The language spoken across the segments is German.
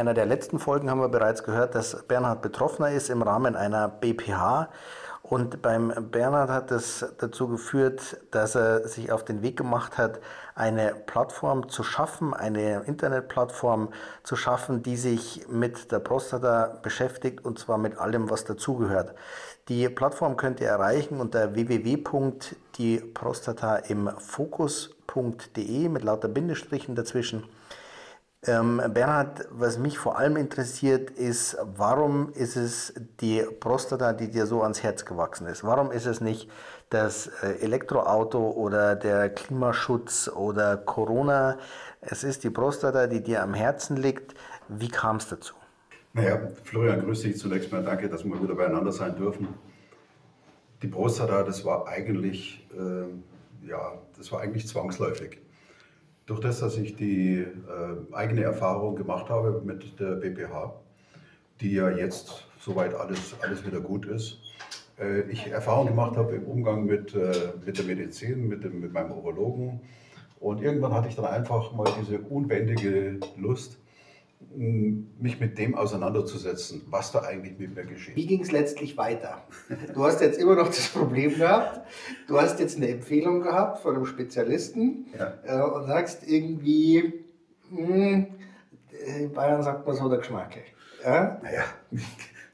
Einer der letzten Folgen haben wir bereits gehört, dass Bernhard Betroffener ist im Rahmen einer BPH. Und beim Bernhard hat es dazu geführt, dass er sich auf den Weg gemacht hat, eine Plattform zu schaffen, eine Internetplattform zu schaffen, die sich mit der Prostata beschäftigt und zwar mit allem, was dazugehört. Die Plattform könnt ihr erreichen unter www.dieprostataimfokus.de mit lauter Bindestrichen dazwischen. Ähm, Bernhard, was mich vor allem interessiert, ist, warum ist es die Prostata, die dir so ans Herz gewachsen ist? Warum ist es nicht das äh, Elektroauto oder der Klimaschutz oder Corona? Es ist die Prostata, die dir am Herzen liegt. Wie kam es dazu? Naja, Florian, grüß dich zunächst mal. Danke, dass wir wieder beieinander sein dürfen. Die Prostata, das war eigentlich, äh, ja, das war eigentlich zwangsläufig. Durch das, dass ich die äh, eigene Erfahrung gemacht habe mit der BPH, die ja jetzt soweit alles, alles wieder gut ist, äh, ich Erfahrung gemacht habe im Umgang mit, äh, mit der Medizin, mit, dem, mit meinem Urologen. Und irgendwann hatte ich dann einfach mal diese unbändige Lust, mich mit dem auseinanderzusetzen, was da eigentlich mit mir geschieht. Wie ging es letztlich weiter? Du hast jetzt immer noch das Problem gehabt, du hast jetzt eine Empfehlung gehabt von einem Spezialisten ja. äh, und sagst irgendwie, mh, hm, in Bayern sagt man so der Geschmack. Ja? Naja,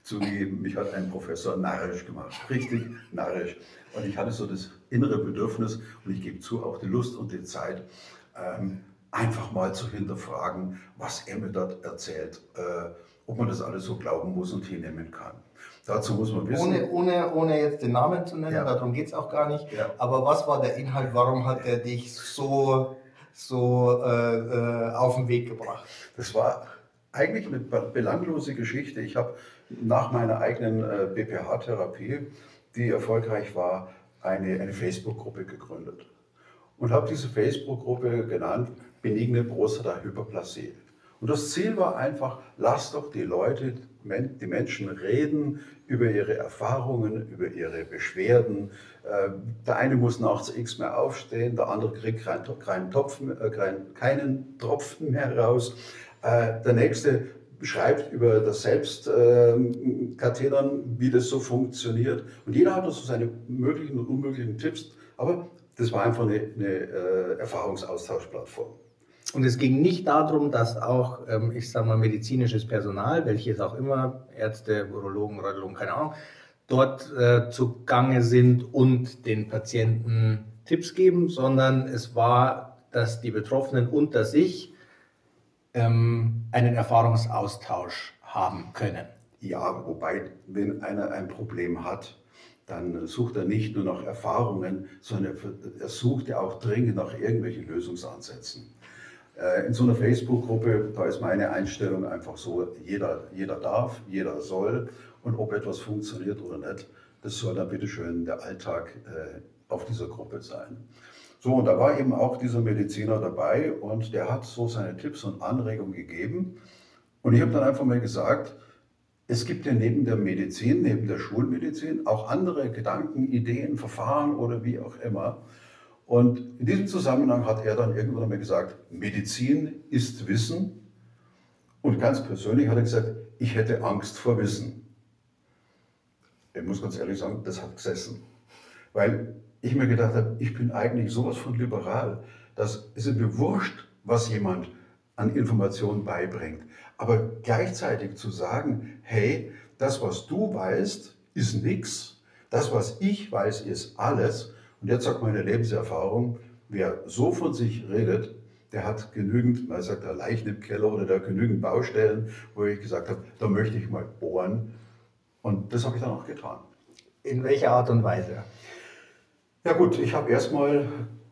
zugegeben, mich hat ein Professor narrisch gemacht, richtig narrisch. Und ich hatte so das innere Bedürfnis und ich gebe zu, auch die Lust und die Zeit, ähm, einfach mal zu hinterfragen, was er mir dort erzählt, äh, ob man das alles so glauben muss und hinnehmen kann. Dazu muss man wissen. Ohne, ohne, ohne jetzt den Namen zu nennen, ja. darum geht es auch gar nicht. Ja. Aber was war der Inhalt? Warum hat er dich so, so äh, äh auf den Weg gebracht? Das war eigentlich eine belanglose Geschichte. Ich habe nach meiner eigenen äh, BPH-Therapie, die erfolgreich war, eine, eine Facebook-Gruppe gegründet. Und habe diese Facebook-Gruppe genannt benigne Prostata-Hyperplasie. Und das Ziel war einfach, lasst doch die Leute, die Menschen reden über ihre Erfahrungen, über ihre Beschwerden. Äh, der eine muss nachts x mehr aufstehen, der andere kriegt keinen, Topfen, äh, keinen Tropfen mehr raus. Äh, der nächste schreibt über das Selbstkathetern, wie das so funktioniert. Und jeder hat so also seine möglichen und unmöglichen Tipps. Aber das war einfach eine, eine Erfahrungsaustauschplattform. Und es ging nicht darum, dass auch, ähm, ich sage mal, medizinisches Personal, welches auch immer, Ärzte, Urologen, Radiologen, keine Ahnung, dort äh, zugange sind und den Patienten Tipps geben, sondern es war, dass die Betroffenen unter sich ähm, einen Erfahrungsaustausch haben können. Ja, wobei, wenn einer ein Problem hat, dann sucht er nicht nur nach Erfahrungen, sondern er sucht ja auch dringend nach irgendwelchen Lösungsansätzen. Äh, in so einer Facebook-Gruppe, da ist meine Einstellung einfach so, jeder, jeder darf, jeder soll und ob etwas funktioniert oder nicht, das soll dann bitteschön der Alltag äh, auf dieser Gruppe sein. So, und da war eben auch dieser Mediziner dabei und der hat so seine Tipps und Anregungen gegeben. Und ich habe dann einfach mal gesagt, es gibt ja neben der Medizin, neben der Schulmedizin auch andere Gedanken, Ideen, Verfahren oder wie auch immer. Und in diesem Zusammenhang hat er dann irgendwann einmal gesagt, Medizin ist Wissen. Und ganz persönlich hat er gesagt, ich hätte Angst vor Wissen. Ich muss ganz ehrlich sagen, das hat gesessen. Weil ich mir gedacht habe, ich bin eigentlich sowas von liberal, dass es mir wurscht, was jemand an Informationen beibringt. Aber gleichzeitig zu sagen, hey, das, was du weißt, ist nichts. Das, was ich weiß, ist alles. Und jetzt sagt meine Lebenserfahrung, wer so von sich redet, der hat genügend, man sagt, der Leichen im Keller oder der genügend Baustellen, wo ich gesagt habe, da möchte ich mal bohren. Und das habe ich dann auch getan. In welcher Art und Weise? Ja gut, ich habe erstmal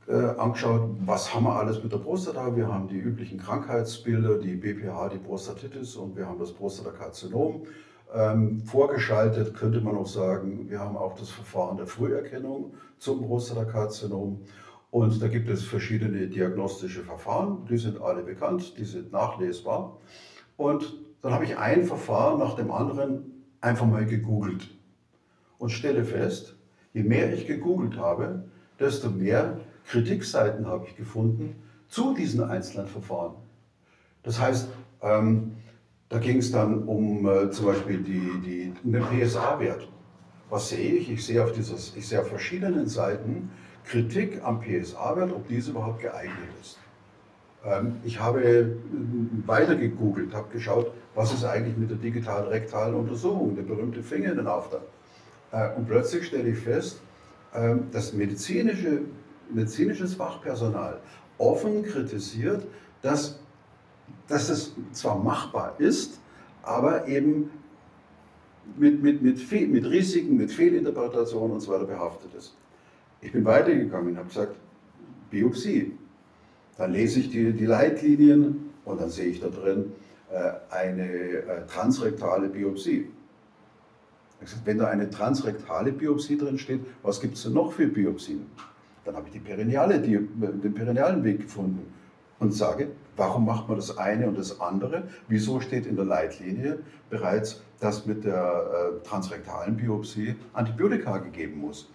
äh, angeschaut, was haben wir alles mit der Prostata. Wir haben die üblichen Krankheitsbilder, die BPH, die Prostatitis und wir haben das Prostatakarzinom. Ähm, vorgeschaltet könnte man auch sagen, wir haben auch das Verfahren der Früherkennung zum Prostatakarzinom. Und da gibt es verschiedene diagnostische Verfahren, die sind alle bekannt, die sind nachlesbar. Und dann habe ich ein Verfahren nach dem anderen einfach mal gegoogelt und stelle fest, je mehr ich gegoogelt habe, desto mehr Kritikseiten habe ich gefunden zu diesen einzelnen Verfahren. Das heißt, ähm, da ging es dann um äh, zum Beispiel die, die, den PSA-Wert. Was sehe ich? Ich sehe auf, dieses, ich sehe auf verschiedenen Seiten Kritik am PSA-Wert, ob dies überhaupt geeignet ist. Ähm, ich habe äh, weiter gegoogelt, habe geschaut, was ist eigentlich mit der digitalen rektalen Untersuchung, der berühmte Finger in den Auftrag. Äh, und plötzlich stelle ich fest, ähm, dass medizinische, medizinisches Fachpersonal offen kritisiert, dass, dass es zwar machbar ist, aber eben mit, mit, mit, mit Risiken, mit Fehlinterpretationen und so weiter behaftet ist. Ich bin weitergegangen und habe gesagt, Biopsie. Dann lese ich die, die Leitlinien und dann sehe ich da drin äh, eine äh, transrektale Biopsie. Wenn da eine transrektale Biopsie drin steht, was gibt es denn noch für Biopsien? Dann habe ich die Perineale, die, den perinealen Weg gefunden und sage, warum macht man das eine und das andere? Wieso steht in der Leitlinie bereits, dass mit der äh, transrektalen Biopsie Antibiotika gegeben muss?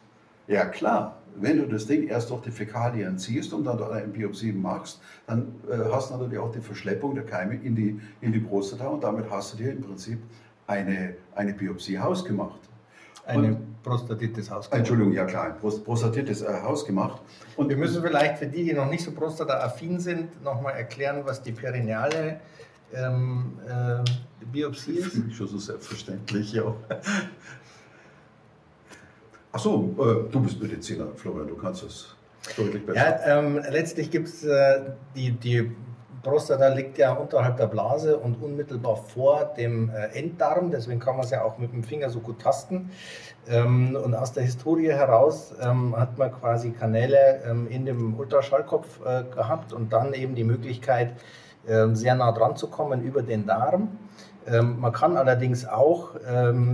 Ja klar, wenn du das Ding erst durch die Fäkalien ziehst und dann eine Biopsie machst, dann äh, hast du natürlich auch die Verschleppung der Keime in die, in die Prostata und damit hast du dir im Prinzip eine, eine Biopsie hausgemacht. Eine und, Prostatitis hausgemacht. Entschuldigung, ja klar, Prost, Prostatitis äh, hausgemacht. Und wir müssen vielleicht für die, die noch nicht so prostata-affin sind, nochmal erklären, was die perineale ähm, äh, Biopsie ist. Schon so selbstverständlich, ja. Achso, äh, du bist Mediziner, Florian, du kannst es deutlich besser. Ja, ähm, letztlich gibt es äh, die, die Prostata liegt ja unterhalb der Blase und unmittelbar vor dem äh, Enddarm, deswegen kann man es ja auch mit dem Finger so gut tasten. Ähm, und aus der Historie heraus ähm, hat man quasi Kanäle ähm, in dem Ultraschallkopf äh, gehabt und dann eben die Möglichkeit, sehr nah dran zu kommen über den Darm. man kann allerdings auch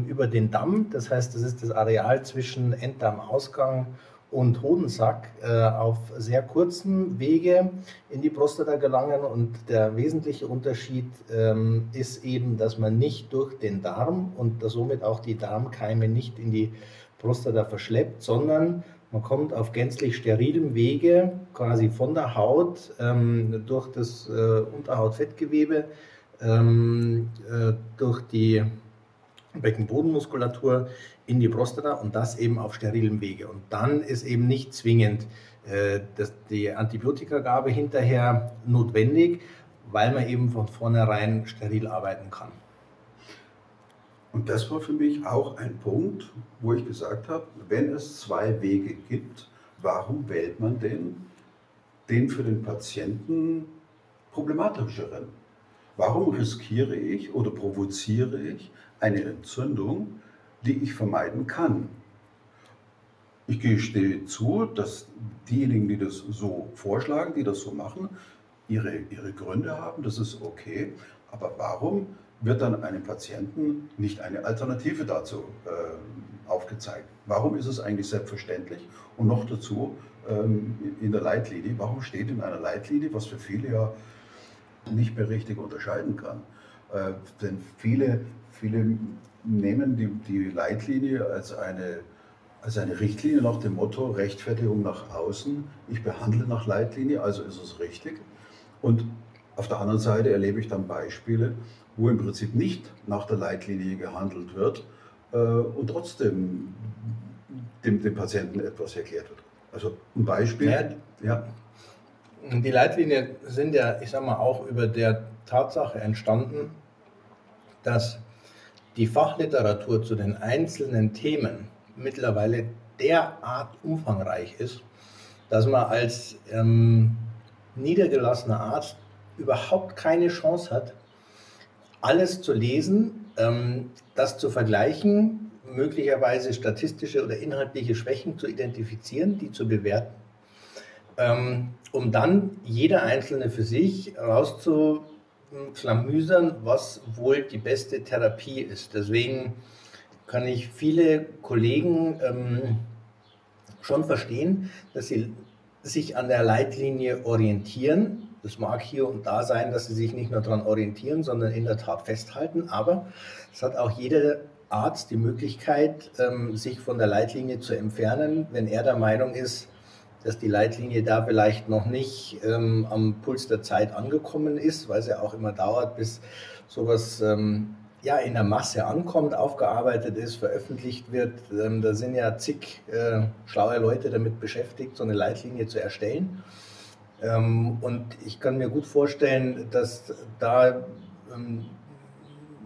über den Damm, das heißt, das ist das Areal zwischen Enddarmausgang und Hodensack äh, auf sehr kurzen Wege in die Prostata gelangen. Und der wesentliche Unterschied ähm, ist eben, dass man nicht durch den Darm und somit auch die Darmkeime nicht in die Prostata verschleppt, sondern man kommt auf gänzlich sterilem Wege quasi von der Haut ähm, durch das äh, Unterhautfettgewebe, ähm, äh, durch die Beckenbodenmuskulatur in die Prostata und das eben auf sterilem Wege. Und dann ist eben nicht zwingend äh, das, die Antibiotikagabe hinterher notwendig, weil man eben von vornherein steril arbeiten kann. Und das war für mich auch ein Punkt, wo ich gesagt habe, wenn es zwei Wege gibt, warum wählt man den, den für den Patienten problematischeren? Warum riskiere ich oder provoziere ich eine Entzündung, die ich vermeiden kann. Ich gestehe zu, dass diejenigen, die das so vorschlagen, die das so machen, ihre, ihre Gründe haben, das ist okay. Aber warum wird dann einem Patienten nicht eine Alternative dazu äh, aufgezeigt? Warum ist es eigentlich selbstverständlich? Und noch dazu ähm, in der Leitlinie, warum steht in einer Leitlinie, was für viele ja nicht mehr richtig unterscheiden kann? Äh, denn viele, viele nehmen die, die Leitlinie als eine, als eine Richtlinie nach dem Motto Rechtfertigung nach außen. Ich behandle nach Leitlinie, also ist es richtig. Und auf der anderen Seite erlebe ich dann Beispiele, wo im Prinzip nicht nach der Leitlinie gehandelt wird äh, und trotzdem dem, dem Patienten etwas erklärt wird. Also ein Beispiel. Ja, ja. Die Leitlinien sind ja, ich sage mal, auch über der Tatsache entstanden, dass die Fachliteratur zu den einzelnen Themen mittlerweile derart umfangreich ist, dass man als ähm, niedergelassener Arzt überhaupt keine Chance hat, alles zu lesen, ähm, das zu vergleichen, möglicherweise statistische oder inhaltliche Schwächen zu identifizieren, die zu bewerten. ähm, um dann jeder Einzelne für sich rauszuklamüsern, was wohl die beste Therapie ist. Deswegen kann ich viele Kollegen ähm, schon verstehen, dass sie sich an der Leitlinie orientieren. Das mag hier und da sein, dass sie sich nicht nur daran orientieren, sondern in der Tat festhalten. Aber es hat auch jeder Arzt die Möglichkeit, ähm, sich von der Leitlinie zu entfernen, wenn er der Meinung ist, dass die Leitlinie da vielleicht noch nicht ähm, am Puls der Zeit angekommen ist, weil es ja auch immer dauert, bis sowas ähm, ja, in der Masse ankommt, aufgearbeitet ist, veröffentlicht wird. Ähm, da sind ja zig äh, schlaue Leute damit beschäftigt, so eine Leitlinie zu erstellen. Ähm, und ich kann mir gut vorstellen, dass da ähm,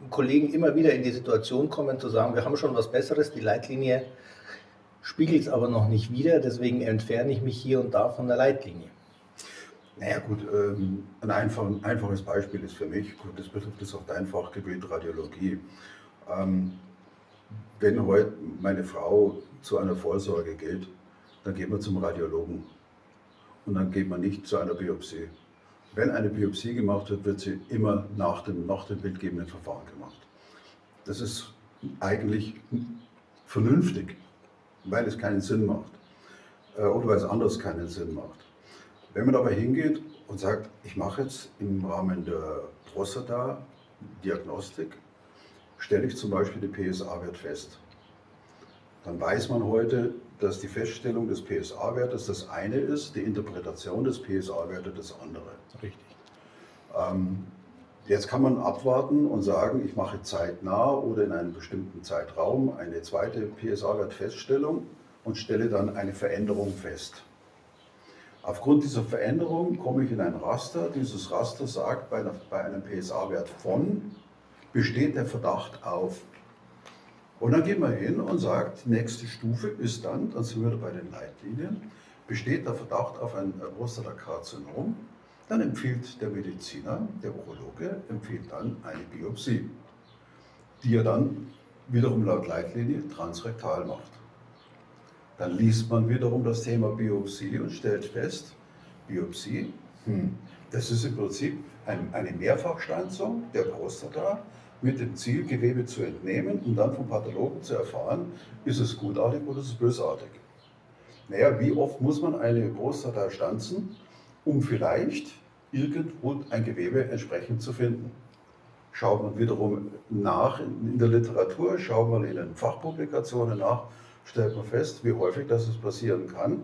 Kollegen immer wieder in die Situation kommen zu sagen, wir haben schon was Besseres, die Leitlinie spiegelt es aber noch nicht wieder, deswegen entferne ich mich hier und da von der Leitlinie. Naja gut, ähm, ein, einfach, ein, einfaches Beispiel ist für mich, gut, das betrifft jetzt auch dein Fachgebiet Radiologie. Ähm, wenn heute meine Frau zu einer Vorsorge geht, dann geht man zum Radiologen und dann geht man nicht zu einer Biopsie. Wenn eine Biopsie gemacht wird, wird sie immer nach dem, nach dem bildgebenden Verfahren gemacht. Das ist eigentlich vernünftig, weil es keinen Sinn macht äh, oder weil es anders keinen Sinn macht. Wenn man aber hingeht und sagt, ich mache jetzt im Rahmen der Prostata-Diagnostik, stelle ich zum Beispiel den PSA-Wert fest, dann weiß man heute, dass die Feststellung des PSA-Wertes das eine ist, die Interpretation des PSA-Wertes das andere. Richtig. Ähm, jetzt kann man abwarten und sagen, ich mache zeitnah oder in einem bestimmten Zeitraum eine zweite PSA-Wertfeststellung und stelle dann eine Veränderung fest. Aufgrund dieser Veränderung komme ich in ein Raster. Dieses Raster sagt, bei, einer, bei einem PSA-Wert von besteht der Verdacht auf. Und dann geht man hin und sagt, nächste Stufe ist dann, dann sind wir bei den Leitlinien, besteht der Verdacht auf ein Prostatakarzinom, dann empfiehlt der Mediziner, der Urologe, empfiehlt dann eine Biopsie, die er dann wiederum laut Leitlinie transrektal macht. Dann liest man wiederum das Thema Biopsie und stellt fest, Biopsie, hm, das ist im Prinzip ein, eine Mehrfachstanzung der Prostata mit dem Ziel, Gewebe zu entnehmen und dann vom Pathologen zu erfahren, ist es gutartig oder ist es bösartig. Naja, wie oft muss man eine Prostata stanzen, um vielleicht irgendwo ein Gewebe entsprechend zu finden? Schaut man wiederum nach in der Literatur, schaut man in den Fachpublikationen nach, stellt man fest, wie häufig das passieren kann.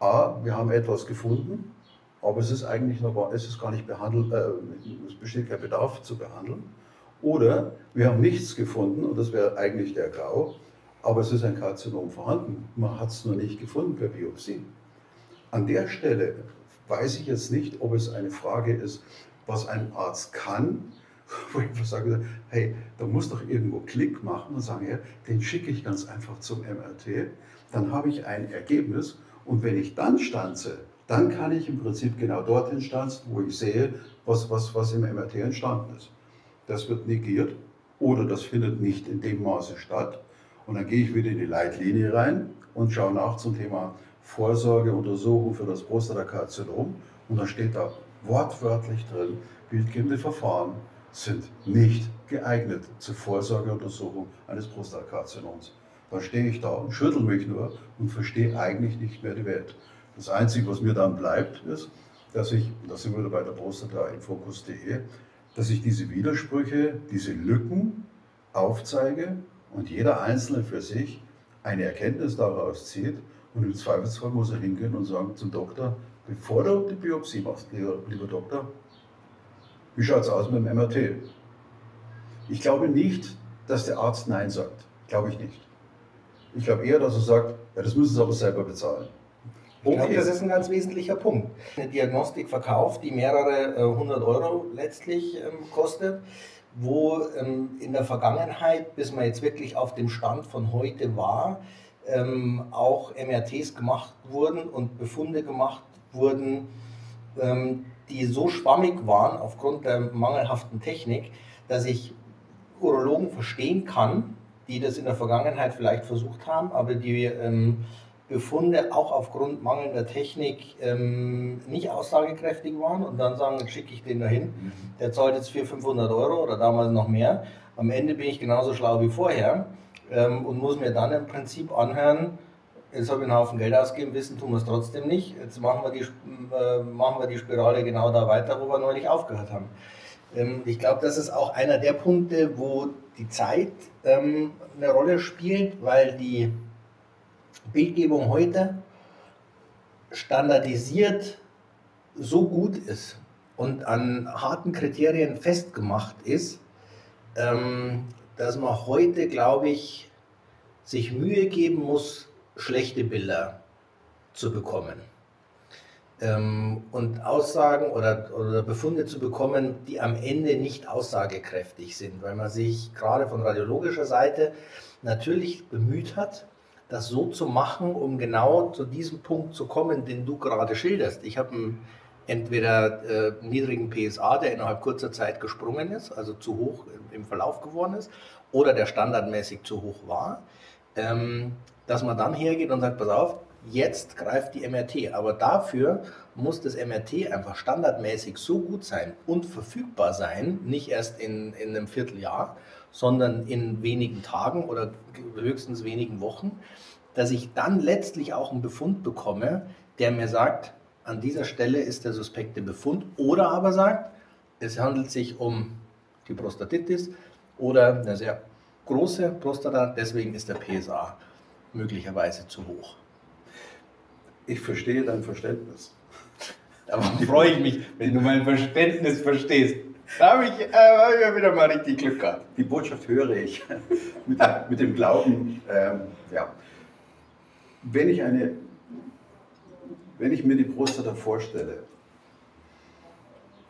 A, wir haben etwas gefunden, aber es ist eigentlich noch, es ist gar nicht behandelt, äh, es besteht kein Bedarf zu behandeln. Oder wir haben nichts gefunden und das wäre eigentlich der Grau, aber es ist ein Karzinom vorhanden. Man hat es nur nicht gefunden per Biopsie. An der Stelle weiß ich jetzt nicht, ob es eine Frage ist, was ein Arzt kann wo ich einfach sage, hey, da muss doch irgendwo Klick machen und sagen, ja, den schicke ich ganz einfach zum MRT, dann habe ich ein Ergebnis und wenn ich dann stanze, dann kann ich im Prinzip genau dorthin stanzen, wo ich sehe, was, was, was im MRT entstanden ist. Das wird negiert oder das findet nicht in dem Maße statt. Und dann gehe ich wieder in die Leitlinie rein und schaue nach zum Thema Vorsorgeuntersuchung für das Prostatakarzinom. Und da steht da wortwörtlich drin, bildgebende Verfahren sind nicht geeignet zur Vorsorgeuntersuchung eines Prostatakarzinoms. Da stehe ich da und schüttel mich nur und verstehe eigentlich nicht mehr die Welt. Das Einzige, was mir dann bleibt, ist, dass ich, das sind wir bei der Prostata in Fokus.de, dass ich diese Widersprüche, diese Lücken aufzeige und jeder Einzelne für sich eine Erkenntnis daraus zieht und im Zweifelsfall muss er hingehen und sagen zum Doktor, bevor du die Biopsie machst, lieber, lieber Doktor, wie schaut es aus mit dem MRT? Ich glaube nicht, dass der Arzt Nein sagt. Glaube ich nicht. Ich glaube eher, dass er sagt, ja, das müssen Sie aber selber bezahlen. Ich glaube, das ist ein ganz wesentlicher Punkt. Eine Diagnostik verkauft, die mehrere äh, hundert Euro letztlich ähm, kostet, wo ähm, in der Vergangenheit, bis man jetzt wirklich auf dem Stand von heute war, ähm, auch MRTs gemacht wurden und Befunde gemacht wurden, ähm, die so schwammig waren aufgrund der mangelhaften Technik, dass ich Urologen verstehen kann, die das in der Vergangenheit vielleicht versucht haben, aber die ähm, Befunde auch aufgrund mangelnder Technik ähm, nicht aussagekräftig waren und dann sagen, schicke ich den dahin, mhm. der zahlt jetzt 400, 500 Euro oder damals noch mehr. Am Ende bin ich genauso schlau wie vorher ähm, und muss mir dann im Prinzip anhören, jetzt habe ich einen Haufen Geld ausgegeben, wissen tun wir es trotzdem nicht. Jetzt machen wir, die, äh, machen wir die Spirale genau da weiter, wo wir neulich aufgehört haben. Ähm, ich glaube, das ist auch einer der Punkte, wo die Zeit ähm, eine Rolle spielt, weil die Bildgebung heute standardisiert so gut ist und an harten Kriterien festgemacht ist, ähm, dass man heute, glaube ich, sich Mühe geben muss, schlechte Bilder zu bekommen. Ähm, und Aussagen oder, oder Befunde zu bekommen, die am Ende nicht aussagekräftig sind, weil man sich gerade von radiologischer Seite natürlich bemüht hat, das so zu machen, um genau zu diesem Punkt zu kommen, den du gerade schilderst. Ich habe entweder äh, niedrigen PSA, der innerhalb kurzer Zeit gesprungen ist, also zu hoch im Verlauf geworden ist, oder der standardmäßig zu hoch war, ähm, dass man dann hergeht und sagt, pass auf, jetzt greift die MRT. Aber dafür muss das MRT einfach standardmäßig so gut sein und verfügbar sein, nicht erst in, in einem Vierteljahr, sondern in wenigen Tagen oder höchstens wenigen Wochen, dass ich dann letztlich auch einen Befund bekomme, der mir sagt, an dieser Stelle ist der suspekte Befund oder aber sagt, es handelt sich um die Prostatitis oder eine sehr große Prostata, deswegen ist der PSA möglicherweise zu hoch. Ich verstehe dein Verständnis. Aber freue ich mich, wenn du mein Verständnis verstehst. Da habe ich, äh, hab ich wieder mal richtig Glück gehabt. Die Botschaft höre ich mit, mit dem Glauben. Ähm, ja. Wenn, ich eine, wenn ich mir die Prostata vorstelle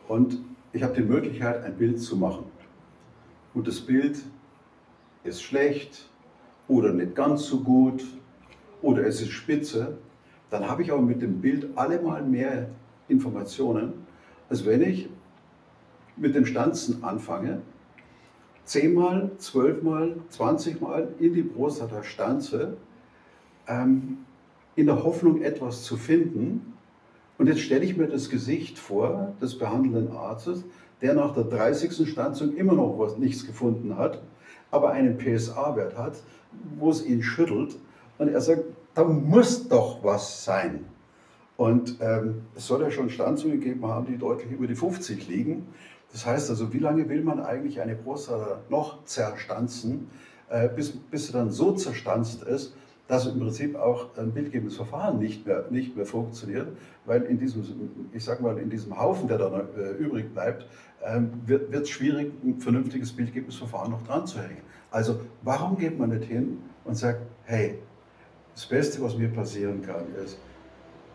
und ich habe die Möglichkeit, ein Bild zu machen und das Bild ist schlecht oder nicht ganz so gut oder es ist spitze, dann habe ich auch mit dem Bild allemal mehr Informationen, als wenn ich mit dem Stanzen anfange, zehnmal, zwölfmal, zwanzigmal in die Prostata stanze, ähm, in der Hoffnung, etwas zu finden. Und jetzt stelle ich mir das Gesicht vor des behandelnden Arztes, der nach der 30. Stanzung immer noch was, nichts gefunden hat, aber einen PSA-Wert hat, wo es ihn schüttelt. Und er sagt, da muss doch was sein. Und ähm, es soll ja schon Stanzungen gegeben haben, die deutlich über die 50 liegen. Das heißt also, wie lange will man eigentlich eine Prostata noch zerstanzen, äh, bis, bis sie dann so zerstanzt ist, dass im Prinzip auch ein bildgebendes Verfahren nicht mehr, nicht mehr funktioniert, weil in diesem, ich sag mal, in diesem Haufen, der dann äh, übrig bleibt, äh, wird es schwierig, ein vernünftiges bildgebendes Verfahren noch dran zu hängen. Also warum geht man nicht hin und sagt, hey, das Beste, was mir passieren kann, ist,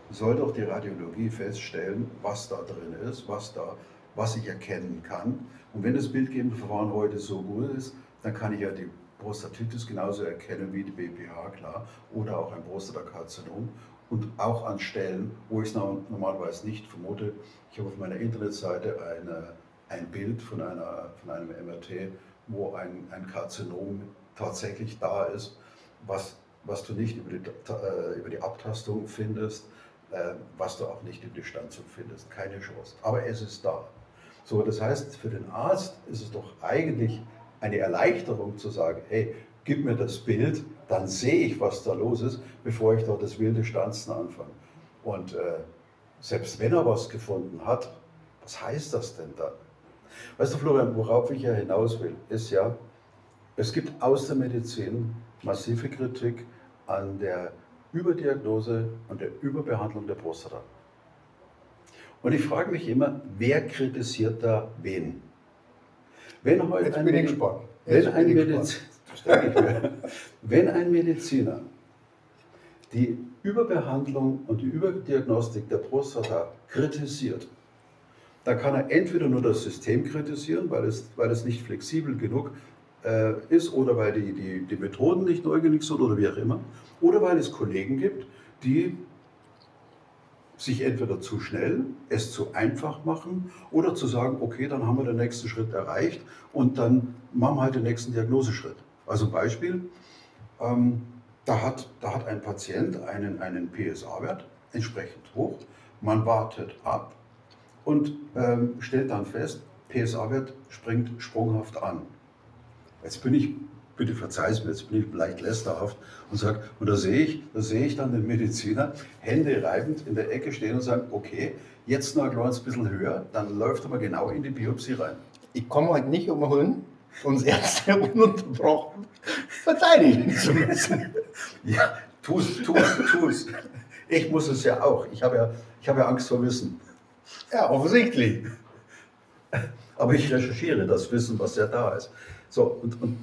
soll doch die Radiologie feststellen, was da drin ist, was da was ich erkennen kann. Und wenn das bildgebende Verfahren heute so gut ist, dann kann ich ja die Prostatitis genauso erkennen wie die BPH, klar, oder auch ein Prostatakarzinom. Und auch an Stellen, wo ich es normalerweise nicht vermute. Ich habe auf meiner Internetseite eine, ein Bild von, einer, von einem MRT, wo ein, ein Karzinom tatsächlich da ist, was, was du nicht über die, äh, über die Abtastung findest, äh, was du auch nicht über die Stanzung findest. Keine Chance. Aber es ist da. So, das heißt, für den Arzt ist es doch eigentlich eine Erleichterung zu sagen, hey, gib mir das Bild, dann sehe ich, was da los ist, bevor ich dort das wilde Stanzen anfange. Und äh, selbst wenn er was gefunden hat, was heißt das denn dann? Weißt du, Florian, worauf ich ja hinaus will, ist ja, es gibt aus der Medizin massive Kritik an der Überdiagnose und der Überbehandlung der Prostata. Und ich frage mich immer, wer kritisiert da wen? Wenn heute Jetzt ein, bin ich Wenn, ein Mediz wenn ein Mediziner die Überbehandlung und die Überdiagnostik der Prostata kritisiert, dann kann er entweder nur das System kritisieren, weil es, weil es nicht flexibel genug äh, ist oder weil die, die, die Methoden nicht neu genug sind oder wie auch immer, oder weil es Kollegen gibt, die sich entweder zu schnell, es zu einfach machen oder zu sagen, okay, dann haben wir den nächsten Schritt erreicht und dann machen wir halt den nächsten Diagnoseschritt. Also Beispiel, ähm, Da hat, da hat ein Patient einen, einen PSA-Wert entsprechend hoch. Man wartet ab und ähm, stellt dann fest, PSA-Wert springt sprunghaft an. Jetzt bin ich, bitte verzeih es mir, jetzt bin ich leicht lästerhaft und sage, und da sehe ich, da sehe ich dann den Mediziner Hände reibend in der Ecke stehen und sagen, okay, jetzt noch ein kleines bisschen höher, dann läuft er mal genau in die Biopsie rein. Ich komme heute nicht umhin, uns Ärzte ununterbrochen verteidigen zu müssen. ja, tu's, tu's, tu's. Ich muss es ja auch. Ich habe ja, ich habe ja Angst vor Wissen. Ja, offensichtlich. Aber ich recherchiere das Wissen, was ja da ist. So, und, und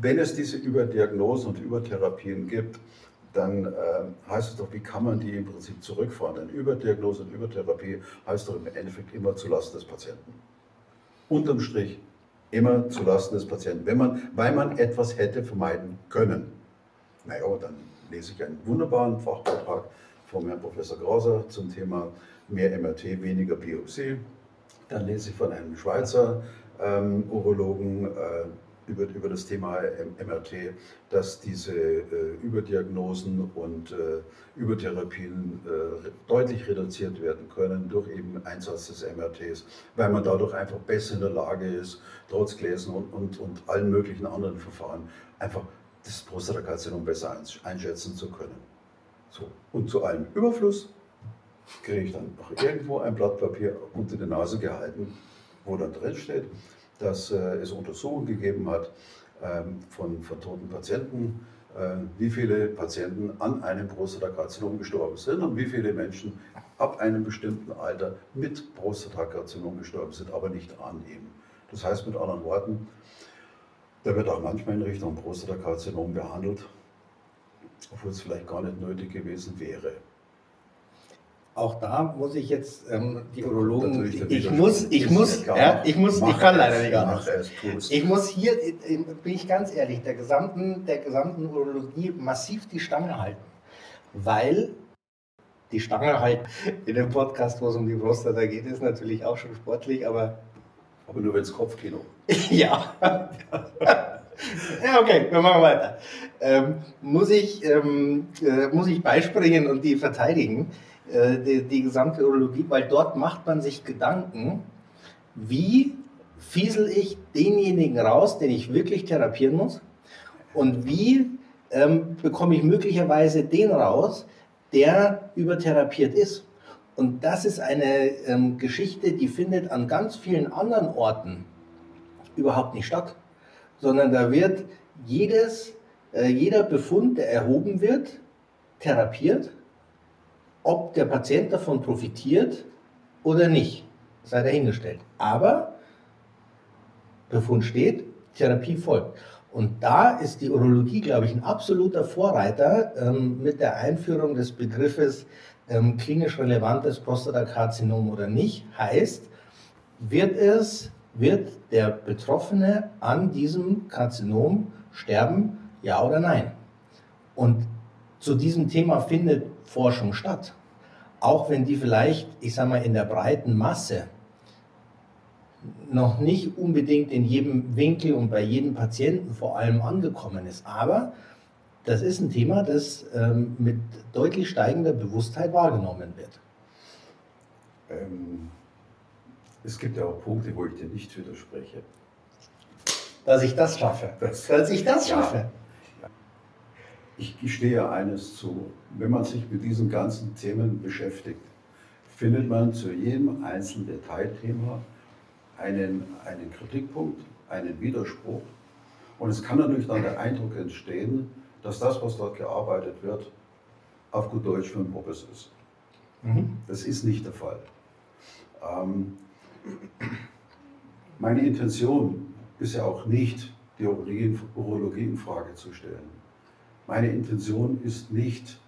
wenn es diese Überdiagnosen und Übertherapien gibt, dann äh, heißt es doch, wie kann man die im Prinzip zurückfahren? Denn Überdiagnose und Übertherapie heißt doch im Endeffekt immer zulasten des Patienten. Unterm Strich immer zulasten des Patienten, wenn man, weil man etwas hätte vermeiden können. Naja, dann lese ich einen wunderbaren Fachbeitrag vom Herrn Professor Grauser zum Thema mehr MRT, weniger Biopsie. Dann lese ich von einem Schweizer ähm, Urologen äh, über, über das Thema MRT, dass diese äh, Überdiagnosen und äh, Übertherapien äh, deutlich reduziert werden können durch eben Einsatz des MRTs, weil man dadurch einfach besser in der Lage ist, trotz Gläsen und, und, und allen möglichen anderen Verfahren einfach das Prostatakarzinom besser einschätzen zu können. So. Und zu allem Überfluss kriege ich dann noch irgendwo ein Blatt Papier unter die Nase gehalten, wo dann drin steht, dass äh, es Untersuchungen gegeben hat ähm, von, von toten Patienten, äh, wie viele Patienten an einem Prostatakarzinom gestorben sind und wie viele Menschen ab einem bestimmten Alter mit Prostatakarzinom gestorben sind, aber nicht an ihm. Das heißt mit anderen Worten, da wird auch manchmal in Richtung Prostatakarzinom behandelt, obwohl es vielleicht gar nicht nötig gewesen wäre. Auch da muss ich jetzt ähm, die Urologen, ich, ich muss, ich muss, ja, ich muss, ich kann leider nicht anders. Ich muss hier, äh, bin ich ganz ehrlich, der gesamten, der gesamten Urologie massiv die Stange halten, weil die Stange halt in dem Podcast, wo es um die Prostata geht, ist natürlich auch schon sportlich, aber aber nur wenn es Kopfkino. ja. ja, okay, wir machen weiter. Ähm, muss, ich, ähm, äh, muss ich beispringen und die verteidigen? Äh, die, die gesamte Urologie, weil dort macht man sich Gedanken, wie fiesel ich denjenigen raus, den ich wirklich therapieren muss und wie ähm, bekomme ich möglicherweise den raus, der übertherapiert ist. Und das ist eine ähm, Geschichte, die findet an ganz vielen anderen Orten überhaupt nicht statt, sondern da wird jedes, äh, jeder Befund, der erhoben wird, therapiert ob der Patient davon profitiert oder nicht, sei dahingestellt. Aber Befund steht, Therapie folgt. Und da ist die Urologie, glaube ich, ein absoluter Vorreiter ähm, mit der Einführung des Begriffes ähm, klinisch relevantes Prostatakarzinom oder nicht. Heißt, wird es, wird der Betroffene an diesem Karzinom sterben, ja oder nein? Und zu diesem Thema findet Forschung statt. Auch wenn die vielleicht, ich sage mal, in der breiten Masse noch nicht unbedingt in jedem Winkel und bei jedem Patienten vor allem angekommen ist. Aber das ist ein Thema, das ähm, mit deutlich steigender Bewusstheit wahrgenommen wird. Ähm, es gibt ja auch Punkte, wo ich dir nicht widerspreche. Dass ich das schaffe. Das, dass ich das schaffe. Ja. Ich gestehe eines zu, wenn man sich mit diesen ganzen Themen beschäftigt, findet man zu jedem einzelnen Detailthema einen, einen Kritikpunkt, einen Widerspruch. Und es kann natürlich dann der Eindruck entstehen, dass das, was dort gearbeitet wird, auf gut Deutsch für ein Puppes ist. Mhm. Das ist nicht der Fall. Ähm, meine Intention ist ja auch nicht, die Urologie in Frage zu stellen. Meine Intention ist nicht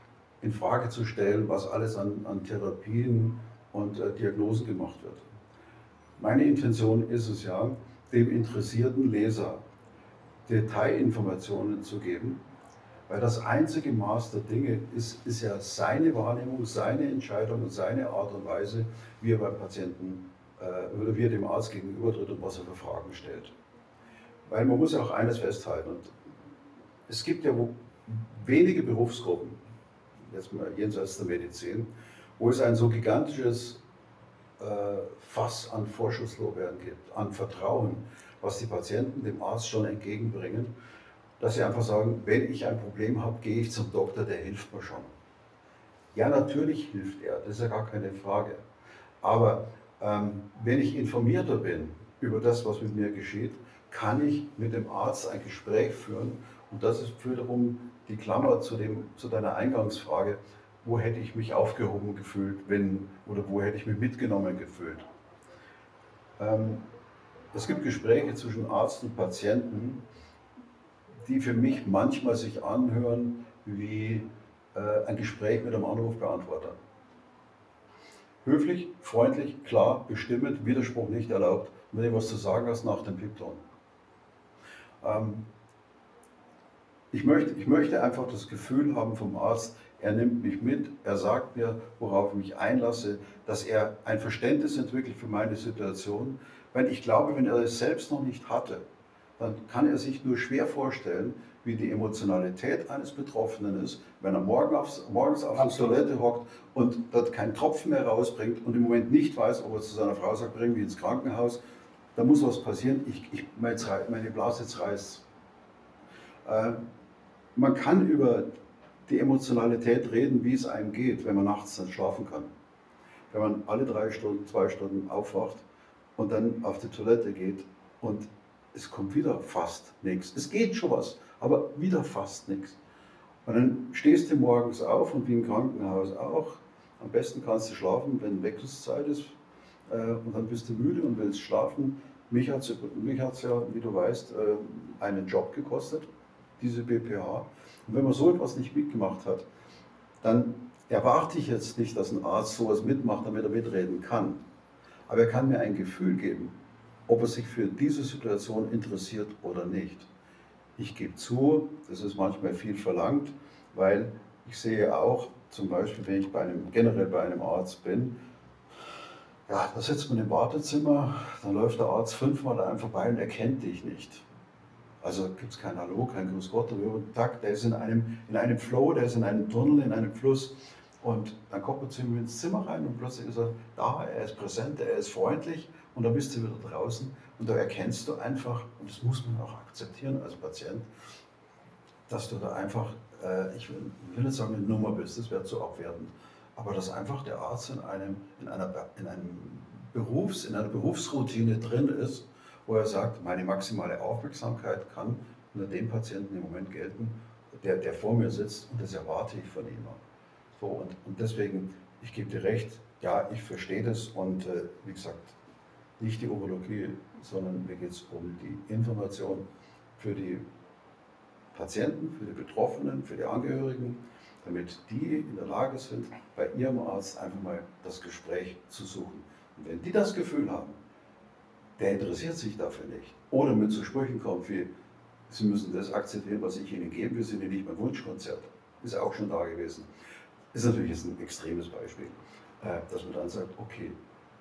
in Frage zu stellen, was alles an, an Therapien und äh, Diagnosen gemacht wird. Meine Intention ist es ja, dem interessierten Leser Detailinformationen zu geben, weil das einzige Maß der Dinge ist, ist ja seine Wahrnehmung, seine Entscheidung und seine Art und Weise, wie er beim Patienten äh, oder wie er dem Arzt gegenübertritt und was er für Fragen stellt. Weil man muss ja auch eines festhalten, und es gibt ja wenige Berufsgruppen, jetzt mal jenseits der Medizin, wo es ein so gigantisches äh, Fass an Vorschusslorbeeren gibt, an Vertrauen, was die Patienten dem Arzt schon entgegenbringen, dass sie einfach sagen, wenn ich ein Problem habe, gehe ich zum Doktor, der hilft mir schon. Ja, natürlich hilft er, das ist ja gar keine Frage. Aber ähm, wenn ich informierter bin über das, was mit mir geschieht, kann ich mit dem Arzt ein Gespräch führen. Und das ist wiederum die Klammer zu, dem, zu deiner Eingangsfrage, wo hätte ich mich aufgehoben gefühlt, wenn, oder wo hätte ich mich mitgenommen gefühlt. Ähm, es gibt Gespräche zwischen Arzt und Patienten, die für mich manchmal sich anhören wie äh, ein Gespräch mit einem Anrufbeantworter. Höflich, freundlich, klar, bestimmend, Widerspruch nicht erlaubt. Wenn du was zu sagen hast, nach dem Piepton. Ähm, ich, möchte, ich möchte einfach das Gefühl haben vom Arzt, er nimmt mich mit, er sagt mir, worauf ich mich einlasse, dass er ein Verständnis entwickelt für meine Situation. Weil ich glaube, wenn er es selbst noch nicht hatte, dann kann er sich nur schwer vorstellen, wie die Emotionalität eines Betroffenen ist, wenn er morgen aufs, morgens auf der Toilette hockt und dort keinen Tropfen mehr rausbringt und im Moment nicht weiß, ob er zu seiner Frau sagt, bring mich ins Krankenhaus, da muss was passieren, ich, ich, meine Blase jetzt reißt. Äh, man kann über die Emotionalität reden, wie es einem geht, wenn man nachts nicht schlafen kann. Wenn man alle drei Stunden, zwei Stunden aufwacht und dann auf die Toilette geht und es kommt wieder fast nichts. Es geht schon was, aber wieder fast nichts. Und dann stehst du morgens auf und wie im Krankenhaus auch. Am besten kannst du schlafen, wenn Wechselszeit ist. Äh, und dann bist du müde und willst schlafen. Mich hat es ja, wie du weißt, äh, einen Job gekostet, diese BPH. Und wenn man so etwas nicht mitgemacht hat, dann erwarte ich jetzt nicht, dass ein Arzt sowas mitmacht, damit er mitreden kann. Aber er kann mir ein Gefühl geben, ob er sich für diese Situation interessiert oder nicht. Ich gebe zu, das ist manchmal viel verlangt, weil ich sehe auch, zum Beispiel, wenn ich bei einem, generell bei einem Arzt bin, ja, da sitzt man im Wartezimmer, dann läuft der Arzt fünfmal an einem vorbei und erkennt dich nicht. Also gibt es kein Hallo, kein Grüß Gott, Tag, der ist in einem, in einem Flow, der ist in einem Tunnel, in einem Fluss. Und dann kommt man zu ihm ins Zimmer rein und plötzlich ist er da, er ist präsent, er ist freundlich und dann bist du wieder draußen und da erkennst du einfach, und das muss man auch akzeptieren als Patient, dass du da einfach, äh, ich will, will nicht sagen, eine Nummer bist, das wäre zu abwertend, aber dass einfach der Arzt in, einem, in, einer, in, einem Berufs-, in einer Berufsroutine drin ist, wo er sagt, meine maximale Aufmerksamkeit kann unter dem Patienten im Moment gelten, der, der vor mir sitzt und das erwarte ich von ihm. So, und, und deswegen, ich gebe dir recht, ja, ich verstehe das und äh, wie gesagt, nicht die Urologie, sondern mir geht es um die Information für die Patienten, für die Betroffenen, für die Angehörigen, damit die in der Lage sind, bei ihrem Arzt einfach mal das Gespräch zu suchen. Und wenn die das Gefühl haben, der interessiert sich dafür nicht, oder mit zu Sprüchen kommt wie, Sie müssen das akzeptieren, was ich Ihnen gebe, wir sind ja nicht mein Wunschkonzert, ist auch schon da gewesen. Ist natürlich jetzt ein extremes Beispiel, äh, dass man dann sagt, okay,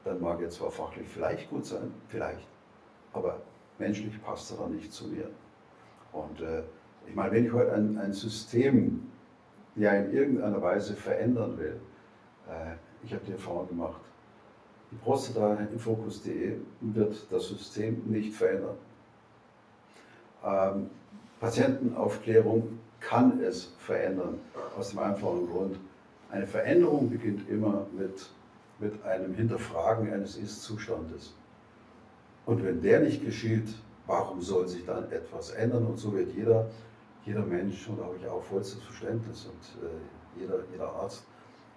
dann mag er zwar fachlich vielleicht gut sein, vielleicht, aber menschlich passt er dann nicht zu mir. Und äh, ich meine, wenn ich heute ein, ein System ja in irgendeiner Weise verändern will, äh, ich habe die Erfahrung gemacht, die Prostata im Fokus.de wird das System nicht verändern. Ähm, Patientenaufklärung kann es verändern, aus dem einfachen Grund. Eine Veränderung beginnt immer mit mit einem Hinterfragen eines Ist-Zustandes. Und wenn der nicht geschieht, warum soll sich dann etwas ändern? Und so wird jeder, jeder Mensch, und da habe ich auch vollstes Verständnis, und äh, jeder, jeder Arzt,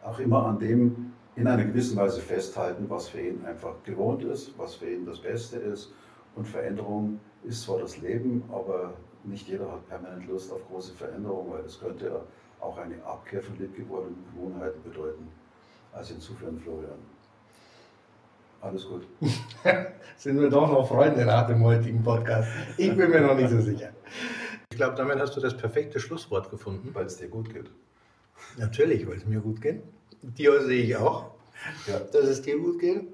auch immer an dem in einer gewissen Weise festhalten, was für ihn einfach gewohnt ist, was für ihn das Beste ist. Und Veränderung ist zwar das Leben, aber nicht jeder hat permanent Lust auf große Veränderungen, weil das könnte ja auch eine Abkehr von liebgewordenen Gewohnheiten bedeuten. Also insofern, Florian, alles gut. Sind wir doch noch Freunde nach dem heutigen Podcast? Ich bin mir noch nicht so sicher. Ich glaube, damit hast du das perfekte Schlusswort gefunden. Weil es dir gut geht. Natürlich, weil es mir gut geht. Dir sehe ich auch, ja. dass es dir gut geht.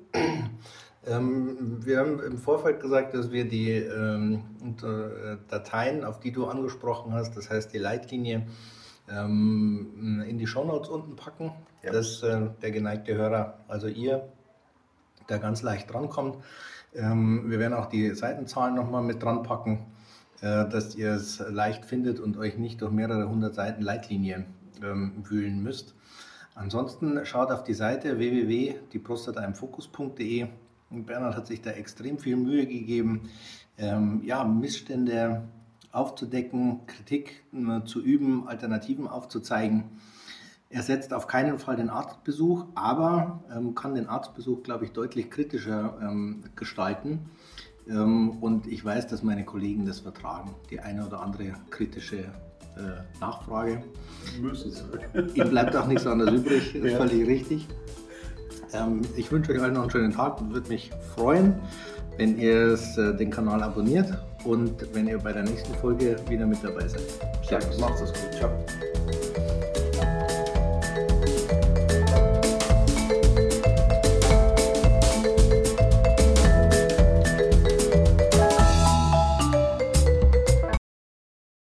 Ähm, wir haben im Vorfeld gesagt, dass wir die ähm, äh, Dateien, auf die du angesprochen hast, das heißt die Leitlinie, ähm, in die Shownotes unten packen, ja. dass äh, der geneigte Hörer, also ihr, da ganz leicht drankommt. Ähm, wir werden auch die Seitenzahlen nochmal mit dran packen, äh, dass ihr es leicht findet und euch nicht durch mehrere hundert Seiten Leitlinie ähm, wühlen müsst. Ansonsten schaut auf die Seite www.dieprostataimfokus.de Bernhard hat sich da extrem viel Mühe gegeben, ähm, ja, Missstände aufzudecken, Kritik äh, zu üben, Alternativen aufzuzeigen. Er setzt auf keinen Fall den Arztbesuch, aber ähm, kann den Arztbesuch, glaube ich, deutlich kritischer ähm, gestalten. Ähm, und ich weiß, dass meine Kollegen das vertragen, die eine oder andere kritische äh, Nachfrage. Müssen sie. Ihnen bleibt auch nichts anderes übrig, das ist ja. völlig richtig. Ähm, ich wünsche euch allen noch einen schönen Tag und würde mich freuen, wenn ihr äh, den Kanal abonniert und wenn ihr bei der nächsten Folge wieder mit dabei seid. Servus. Macht's gut. Ciao.